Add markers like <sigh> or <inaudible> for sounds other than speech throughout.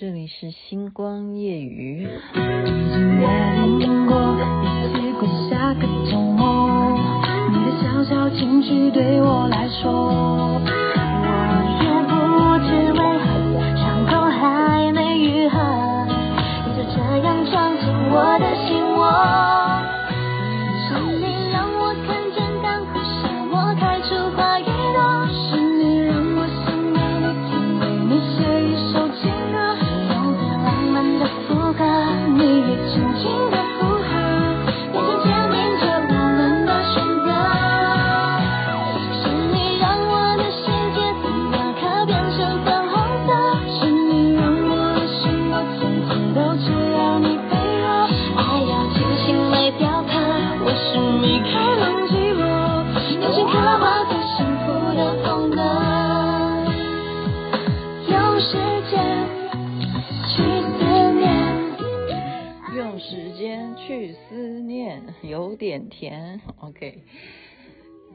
这里是星光夜语。已经约定过，一起过下个周末。你的小小情绪对我来说，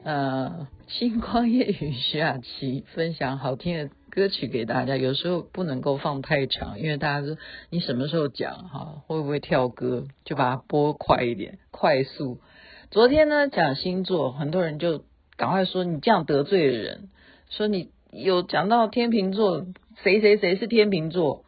呃，星光夜雨徐雅琪分享好听的歌曲给大家，有时候不能够放太长，因为大家说你什么时候讲哈，会不会跳歌，就把它播快一点，快速。昨天呢讲星座，很多人就赶快说你这样得罪人，说你有讲到天秤座，谁谁谁是天秤座。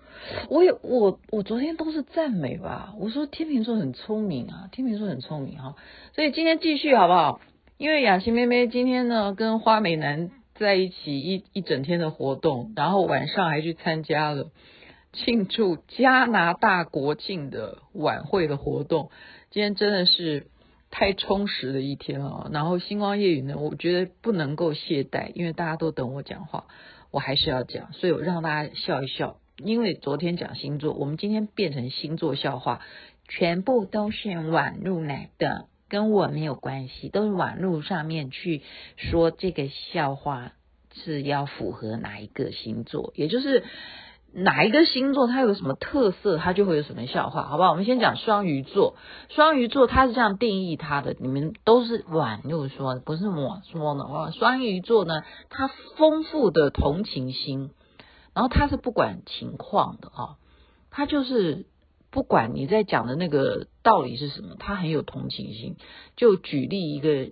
我有我我昨天都是赞美吧，我说天秤座很聪明啊，天秤座很聪明哈，所以今天继续好不好？因为雅琪妹妹今天呢跟花美男在一起一一整天的活动，然后晚上还去参加了庆祝加拿大国庆的晚会的活动，今天真的是太充实的一天了。然后星光夜语呢，我觉得不能够懈怠，因为大家都等我讲话，我还是要讲，所以我让大家笑一笑。因为昨天讲星座，我们今天变成星座笑话，全部都是网路来的，跟我没有关系，都是网路上面去说这个笑话是要符合哪一个星座，也就是哪一个星座它有什么特色，它就会有什么笑话，好不好？我们先讲双鱼座，双鱼座它是这样定义它的，你们都是网络说，不是我说的哦。双鱼座呢，它丰富的同情心。然后他是不管情况的啊，他就是不管你在讲的那个道理是什么，他很有同情心。就举例一个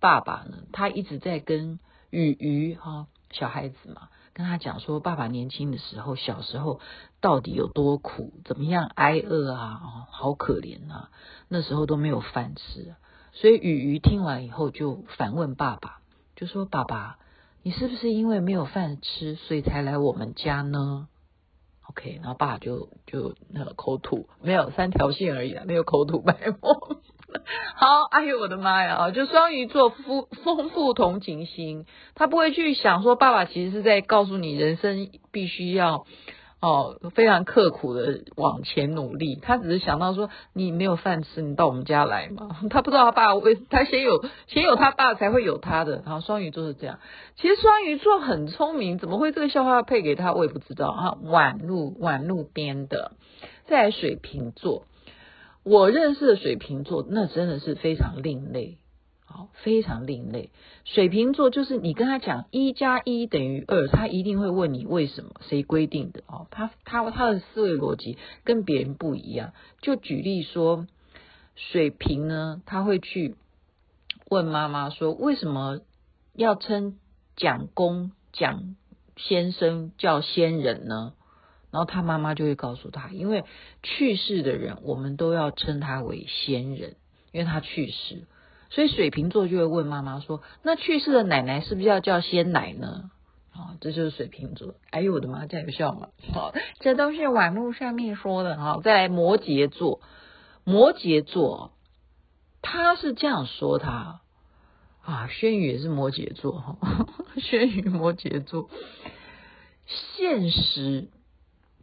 爸爸呢，他一直在跟雨鱼哈小孩子嘛，跟他讲说，爸爸年轻的时候，小时候到底有多苦，怎么样挨饿啊，好可怜啊，那时候都没有饭吃。所以雨鱼听完以后就反问爸爸，就说爸爸。你是不是因为没有饭吃，所以才来我们家呢？OK，然后爸就就那个口吐，没有三条线而已，没有口吐白沫。<laughs> 好，哎呦我的妈呀！就双鱼座富丰富同情心，他不会去想说，爸爸其实是在告诉你，人生必须要。哦，非常刻苦的往前努力，他只是想到说，你没有饭吃，你到我们家来嘛。<laughs> 他不知道他爸为他先有先有他爸才会有他的。然后双鱼座是这样，其实双鱼座很聪明，怎么会这个笑话配给他，我也不知道啊。晚路晚路编的。在水瓶座，我认识的水瓶座那真的是非常另类。非常另类。水瓶座就是你跟他讲一加一等于二，他一定会问你为什么，谁规定的？哦，他他他的思维逻辑跟别人不一样。就举例说，水瓶呢，他会去问妈妈说，为什么要称蒋公蒋先生叫先人呢？然后他妈妈就会告诉他，因为去世的人，我们都要称他为先人，因为他去世。所以水瓶座就会问妈妈说：“那去世的奶奶是不是要叫鲜奶呢？”啊，这就是水瓶座。哎呦我的妈，这样有效吗？好，这都是网络上面说的。哈，再来摩羯座，摩羯座他是这样说他啊，轩宇也是摩羯座哈，<laughs> 轩宇摩羯座，现实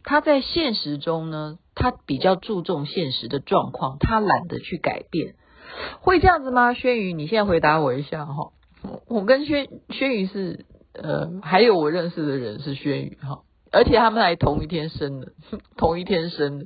他在现实中呢，他比较注重现实的状况，他懒得去改变。会这样子吗？轩宇，你现在回答我一下哈。我跟轩轩宇是呃，还有我认识的人是轩宇哈，而且他们还同一天生的，<laughs> 同一天生的。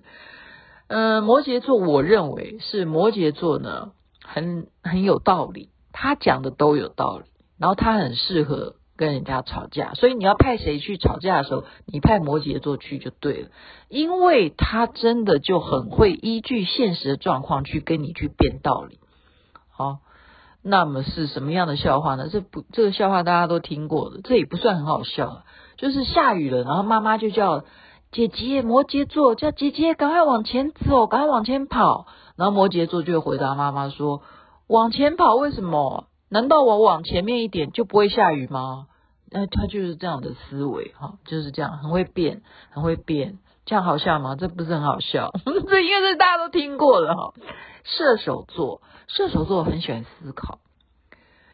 呃，摩羯座，我认为是摩羯座呢，很很有道理，他讲的都有道理，然后他很适合跟人家吵架，所以你要派谁去吵架的时候，你派摩羯座去就对了，因为他真的就很会依据现实的状况去跟你去辩道理。好，那么是什么样的笑话呢？这不，这个笑话大家都听过的，这也不算很好笑，就是下雨了，然后妈妈就叫姐姐，摩羯座叫姐姐赶快往前走，赶快往前跑，然后摩羯座就回答妈妈说：往前跑为什么？难道我往前面一点就不会下雨吗？那他就是这样的思维哈，就是这样，很会变，很会变，这样好笑吗？这不是很好笑，<laughs> 这应该是大家都听过的哈。射手座，射手座很喜欢思考，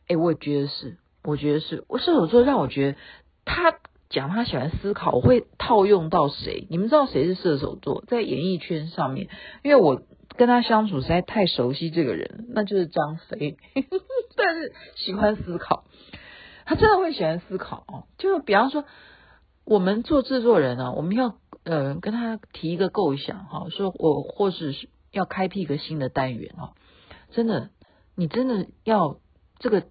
哎，我也觉得是，我觉得是，我射手座让我觉得他讲他喜欢思考，我会套用到谁？你们知道谁是射手座？在演艺圈上面，因为我。跟他相处实在太熟悉这个人，那就是张飞。<laughs> 但是喜欢思考，他真的会喜欢思考。就比方说，我们做制作人啊，我们要呃跟他提一个构想哈，说我或是要开辟一个新的单元哦。真的，你真的要这个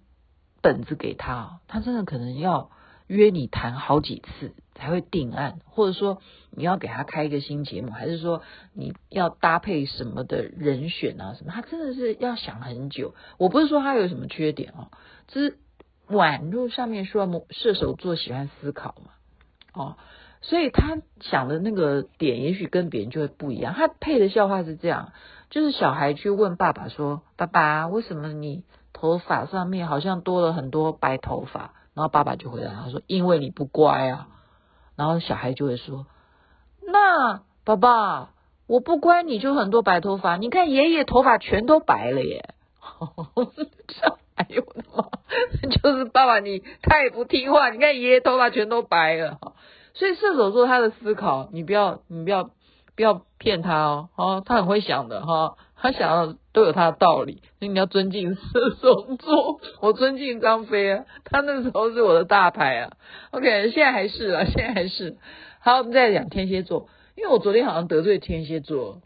本子给他，他真的可能要约你谈好几次。才会定案，或者说你要给他开一个新节目，还是说你要搭配什么的人选啊什么？他真的是要想很久。我不是说他有什么缺点哦，只是网络上面说射手座喜欢思考嘛，哦，所以他想的那个点也许跟别人就会不一样。他配的笑话是这样，就是小孩去问爸爸说：“爸爸，为什么你头发上面好像多了很多白头发？”然后爸爸就回答他说：“因为你不乖啊。”然后小孩就会说：“那爸爸，我不乖，你就很多白头发。你看爷爷头发全都白了耶。<laughs> ”哎呦我的妈！就是爸爸你太不听话。你看爷爷头发全都白了。所以射手座他的思考，你不要你不要不要骗他哦。哦，他很会想的哈，他想要都有他的道理。所以你要尊敬射手座，<laughs> 我尊敬张飞啊，他那时候是我的大牌啊。OK，现在还是啊，现在还是。好，我们再讲天蝎座，因为我昨天好像得罪天蝎座。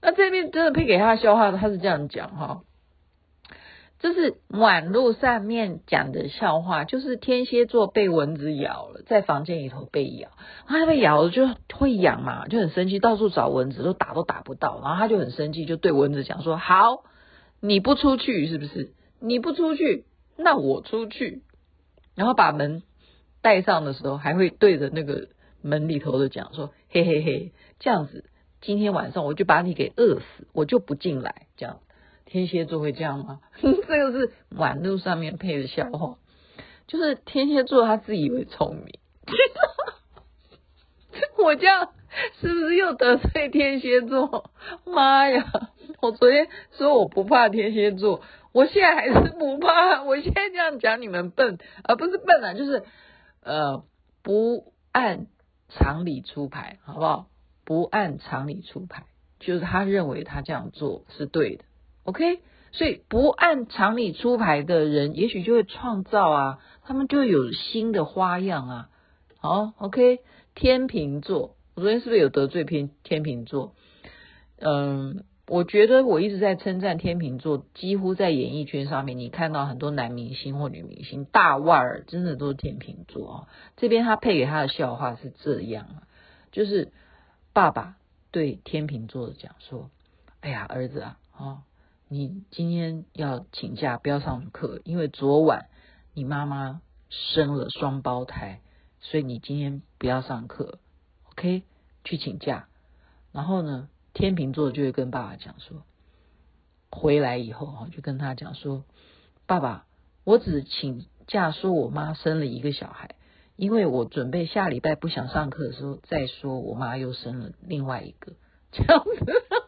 那这边真的配给他消化的，他是这样讲哈，就是网络上面讲的笑话，就是天蝎座被蚊子咬了，在房间里头被咬，他被咬了就会痒嘛，就很生气，到处找蚊子都打都打不到，然后他就很生气，就对蚊子讲说：好。你不出去是不是？你不出去，那我出去。然后把门带上的时候，还会对着那个门里头的讲说：“嘿嘿嘿，这样子，今天晚上我就把你给饿死，我就不进来。”这样，天蝎座会这样吗？<laughs> 这个是网络上面配的笑话，就是天蝎座他自以为聪明。<laughs> 我这样是不是又得罪天蝎座？妈呀！我昨天说我不怕天蝎座，我现在还是不怕。我现在这样讲你们笨，而不是笨啊，就是呃不按常理出牌，好不好？不按常理出牌，就是他认为他这样做是对的。OK，所以不按常理出牌的人，也许就会创造啊，他们就有新的花样啊。好，OK，天秤座，我昨天是不是有得罪偏天秤座？嗯。我觉得我一直在称赞天秤座，几乎在演艺圈上面，你看到很多男明星或女明星，大腕儿真的都是天秤座啊。这边他配给他的笑话是这样啊，就是爸爸对天秤座的讲说：“哎呀，儿子啊，哦，你今天要请假不要上课，因为昨晚你妈妈生了双胞胎，所以你今天不要上课，OK？去请假。然后呢？”天秤座就会跟爸爸讲说，回来以后哈，就跟他讲说，爸爸，我只请假说我妈生了一个小孩，因为我准备下礼拜不想上课的时候再说我妈又生了另外一个，这样子。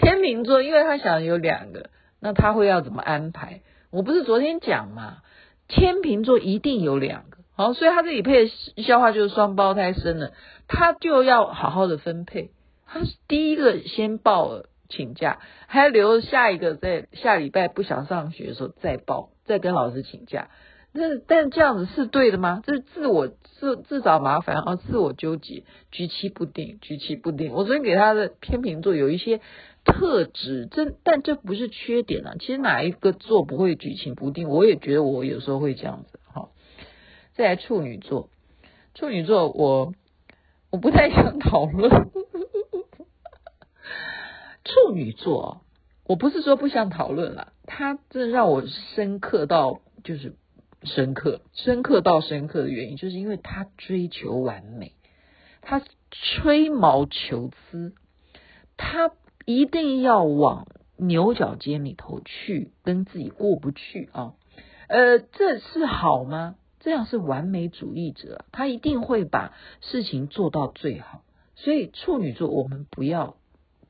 天秤座，因为他想有两个，那他会要怎么安排？我不是昨天讲嘛，天秤座一定有两个。好，所以他这里配的笑话就是双胞胎生了，他就要好好的分配。他是第一个先报了请假，还要留下一个在下礼拜不想上学的时候再报，再跟老师请假。那但这样子是对的吗？这是自我自自找麻烦，而自我纠结，举棋不定，举棋不定。我昨天给他的天秤座有一些特质，这但这不是缺点啊。其实哪一个座不会举棋不定？我也觉得我有时候会这样子。好，再来处女座，处女座我我不太想讨论。<laughs> 处女座，我不是说不想讨论了，他真的让我深刻到就是深刻，深刻到深刻的原因，就是因为他追求完美，他吹毛求疵，他一定要往牛角尖里头去，跟自己过不去啊。呃，这是好吗？这样是完美主义者，他一定会把事情做到最好。所以处女座，我们不要。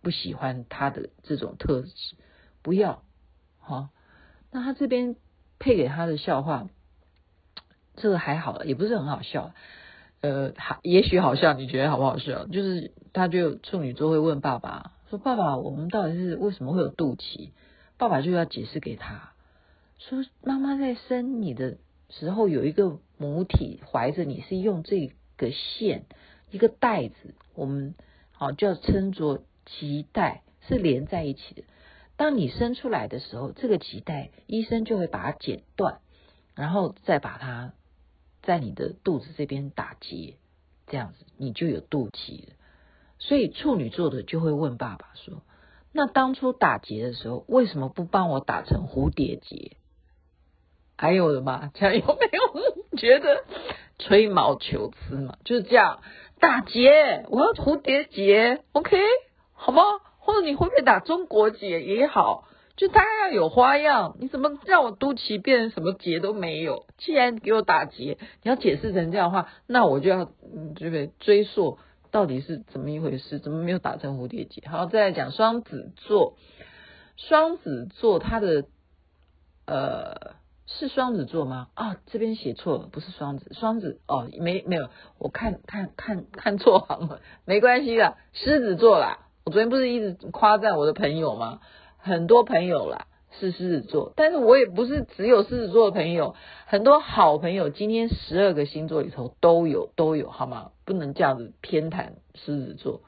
不喜欢他的这种特质，不要好。那他这边配给他的笑话，这个还好，也不是很好笑。呃，好，也许好笑，你觉得好不好笑？就是他就处女座会问爸爸说：“爸爸，我们到底是为什么会有肚脐？”爸爸就要解释给他说：“妈妈在生你的时候有一个母体怀着你，是用这个线一个带子，我们好就要称作。”脐带是连在一起的。当你生出来的时候，这个脐带医生就会把它剪断，然后再把它在你的肚子这边打结，这样子你就有肚脐了。所以处女座的就会问爸爸说：“那当初打结的时候，为什么不帮我打成蝴蝶结？”哎呦我的妈！<laughs> 这样有没有觉得吹毛求疵嘛？就是这样打结，我要蝴蝶结，OK。好吗？或者你会不会打中国结也好，就大家要有花样。你怎么让我肚脐变成什么结都没有？既然给我打结，你要解释成这样的话，那我就要，这个追溯到底是怎么一回事？怎么没有打成蝴蝶结？好，再来讲双子座。双子座他的呃是双子座吗？啊，这边写错了，不是双子，双子哦，没没有，我看看看看错行了，没关系啦，狮子座啦。我昨天不是一直夸赞我的朋友吗？很多朋友啦是狮子座，但是我也不是只有狮子座的朋友，很多好朋友，今天十二个星座里头都有都有，好吗？不能这样子偏袒狮子座。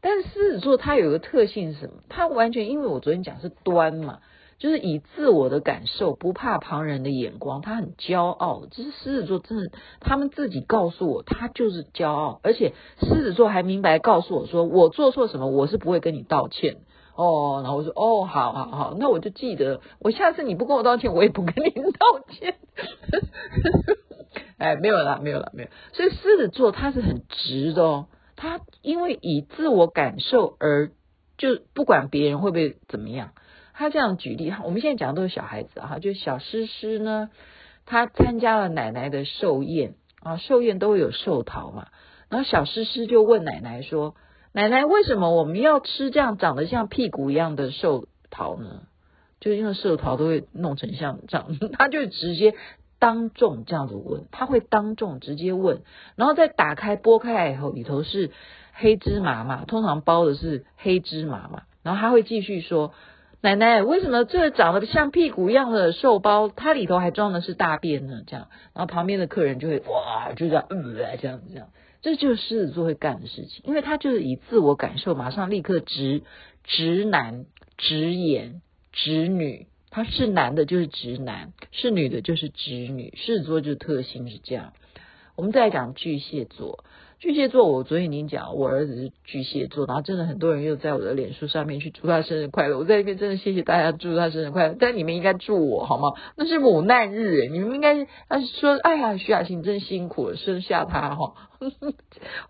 但是狮子座它有个特性是什么？它完全因为我昨天讲是端嘛。就是以自我的感受，不怕旁人的眼光，他很骄傲。这是狮子座，真的，他们自己告诉我，他就是骄傲。而且狮子座还明白告诉我说，我做错什么，我是不会跟你道歉。哦，然后我说，哦，好好好，那我就记得，我下次你不跟我道歉，我也不跟你道歉。<laughs> 哎，没有啦，没有啦，没有。所以狮子座他是很直的哦，他因为以自我感受而就不管别人会不会怎么样。他这样举例，我们现在讲的都是小孩子哈，就小诗诗呢，他参加了奶奶的寿宴啊，寿宴都会有寿桃嘛，然后小诗诗就问奶奶说：“奶奶，为什么我们要吃这样长得像屁股一样的寿桃呢？就是因为寿桃都会弄成像这样，<laughs> 他就直接当众这样子问，他会当众直接问，然后再打开剥开来以后，里头是黑芝麻嘛，通常包的是黑芝麻嘛，然后他会继续说。”奶奶，为什么这长得像屁股一样的寿包，它里头还装的是大便呢？这样，然后旁边的客人就会哇，就这样，嗯，这样这样，这就是狮子座会干的事情，因为他就是以自我感受，马上立刻直直男、直言、直女，他是男的就是直男，是女的就是直女，狮子座就特性是这样。我们再来讲巨蟹座。巨蟹座，我昨天已经讲，我儿子是巨蟹座，然后真的很多人又在我的脸书上面去祝他生日快乐。我在这边真的谢谢大家祝他生日快乐，但你们应该祝我好吗？那是母难日，你们应该他说，哎呀，徐雅欣真辛苦，生下他哈，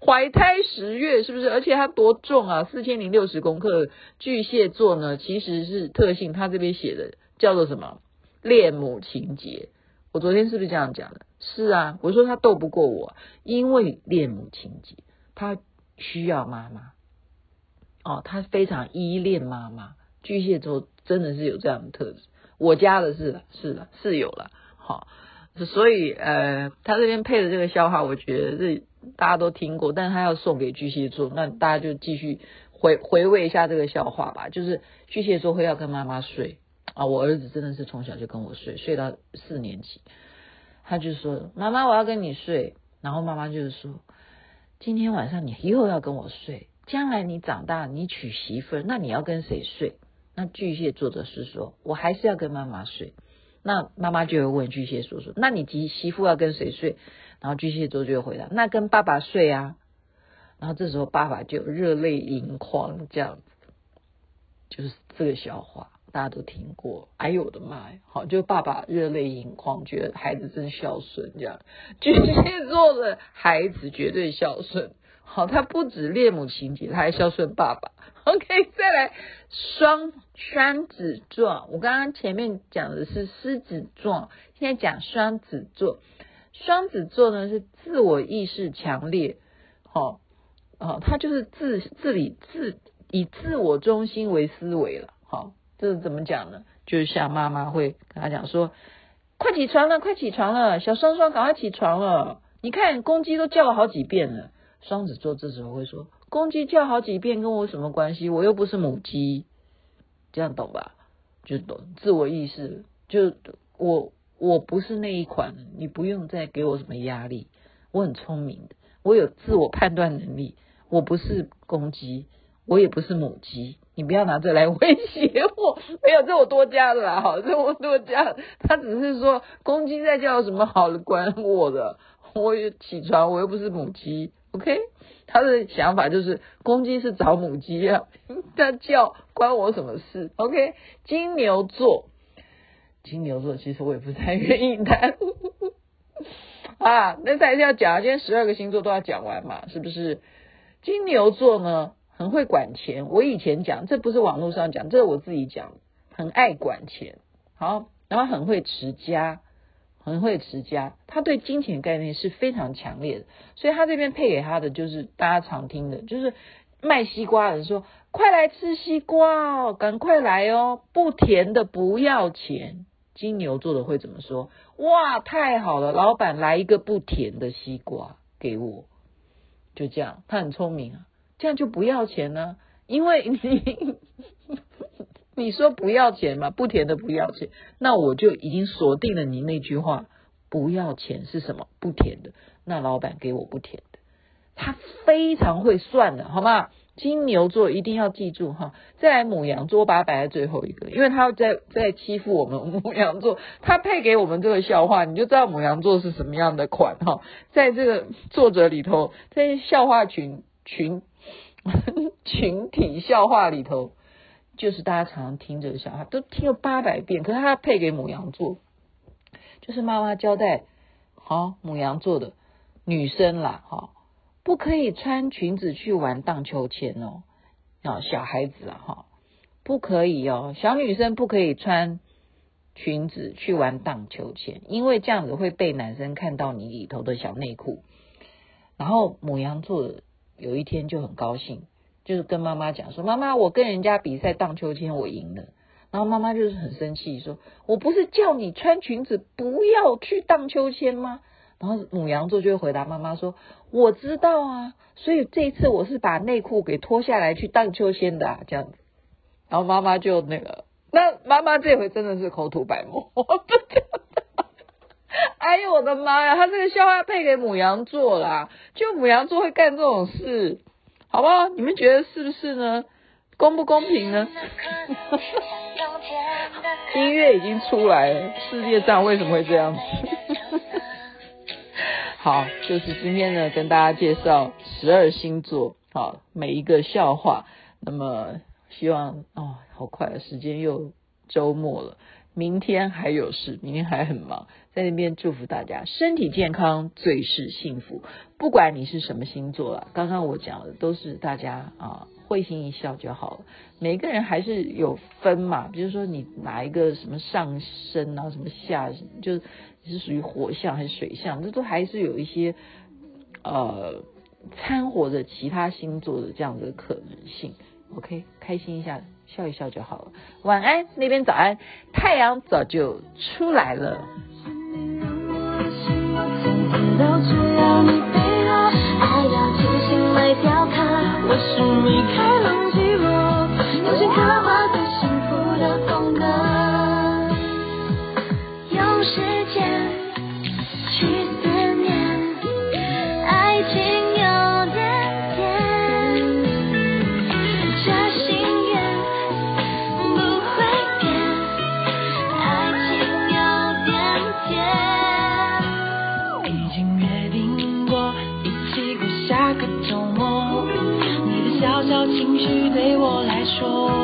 怀胎十月是不是？而且他多重啊，四千零六十公克。巨蟹座呢，其实是特性，他这边写的叫做什么？恋母情结。我昨天是不是这样讲的？是啊，我说他斗不过我，因为恋母情结，他需要妈妈。哦，他非常依恋妈妈。巨蟹座真的是有这样的特质，我家的是是的是有了。好，所以呃，他这边配的这个笑话，我觉得是大家都听过，但是他要送给巨蟹座，那大家就继续回回味一下这个笑话吧。就是巨蟹座会要跟妈妈睡。啊，我儿子真的是从小就跟我睡，睡到四年级，他就说：“妈妈，我要跟你睡。”然后妈妈就是说：“今天晚上你又要跟我睡，将来你长大，你娶媳妇，那你要跟谁睡？那巨蟹座的是说，我还是要跟妈妈睡。那妈妈就会问巨蟹座说，那你媳媳妇要跟谁睡？然后巨蟹座就会回答，那跟爸爸睡啊。然后这时候爸爸就热泪盈眶，这样子，就是这个笑话。大家都听过，哎呦我的妈呀！好，就爸爸热泪盈眶，觉得孩子真孝顺，这样巨蟹座的孩子绝对孝顺。好，他不止恋母情结，他还孝顺爸爸。OK，再来双双子座，我刚刚前面讲的是狮子座，现在讲双子座。双子座呢是自我意识强烈，好，啊，他就是自自理自以自我中心为思维了，好。这是怎么讲呢？就是像妈妈会跟他讲说：“快起床了，快起床了，小双双，赶快起床了！你看公鸡都叫了好几遍了。”双子座这时候会说：“公鸡叫好几遍跟我什么关系？我又不是母鸡。”这样懂吧？就懂自我意识，就我我不是那一款，你不用再给我什么压力。我很聪明的，我有自我判断能力，我不是公鸡。我也不是母鸡，你不要拿这来威胁我。没有，这我多加的啦，好，这我多加。他只是说公鸡在叫什么好的关我的？我也起床，我又不是母鸡，OK？他的想法就是公鸡是找母鸡啊，他叫关我什么事？OK？金牛座，金牛座其实我也不太愿意谈 <laughs> 啊。那再一定要讲，今天十二个星座都要讲完嘛，是不是？金牛座呢？很会管钱，我以前讲，这不是网络上讲，这是我自己讲，很爱管钱，好，然后很会持家，很会持家，他对金钱概念是非常强烈的，所以他这边配给他的就是大家常听的，就是卖西瓜的人说，快来吃西瓜哦，赶快来哦，不甜的不要钱，金牛座的会怎么说？哇，太好了，老板来一个不甜的西瓜给我，就这样，他很聪明啊。这样就不要钱呢？因为你你说不要钱嘛，不甜的不要钱，那我就已经锁定了你那句话，不要钱是什么？不甜的，那老板给我不甜的，他非常会算的，好吗？金牛座一定要记住哈。再来牡羊座，我把它摆在最后一个，因为他在在欺负我们 <laughs> 母羊座，他配给我们这个笑话，你就知道母羊座是什么样的款哈。在这个作者里头，在笑话群群。<laughs> 群体笑话里头，就是大家常常听这个笑话，都听了八百遍。可是他配给母羊座，就是妈妈交代，好母羊座的女生啦，哈，不可以穿裙子去玩荡秋千哦，啊，小孩子啊，哈，不可以哦，小女生不可以穿裙子去玩荡秋千，因为这样子会被男生看到你里头的小内裤。然后母羊座。有一天就很高兴，就是跟妈妈讲说：“妈妈，我跟人家比赛荡秋千，我赢了。”然后妈妈就是很生气，说：“我不是叫你穿裙子不要去荡秋千吗？”然后母羊座就会回答妈妈说：“我知道啊，所以这一次我是把内裤给脱下来去荡秋千的啊，这样子。”然后妈妈就那个，那妈妈这回真的是口吐白沫，<laughs> 哎呦我的妈呀！他这个笑话配给母羊座啦，就母羊座会干这种事，好不好？你们觉得是不是呢？公不公平呢？<laughs> 音乐已经出来了，世界上为什么会这样子？<laughs> 好，就是今天呢，跟大家介绍十二星座，好，每一个笑话。那么希望哦，好快，时间又周末了。明天还有事，明天还很忙，在那边祝福大家身体健康，最是幸福。不管你是什么星座啊，刚刚我讲的都是大家啊会心一笑就好了。每个人还是有分嘛，比如说你哪一个什么上升啊，什么下，就你是属于火象还是水象，这都还是有一些呃掺和着其他星座的这样的可能性。OK，开心一下，笑一笑就好了。晚安，那边早安，太阳早就出来了。我是开朗，小情绪对我来说。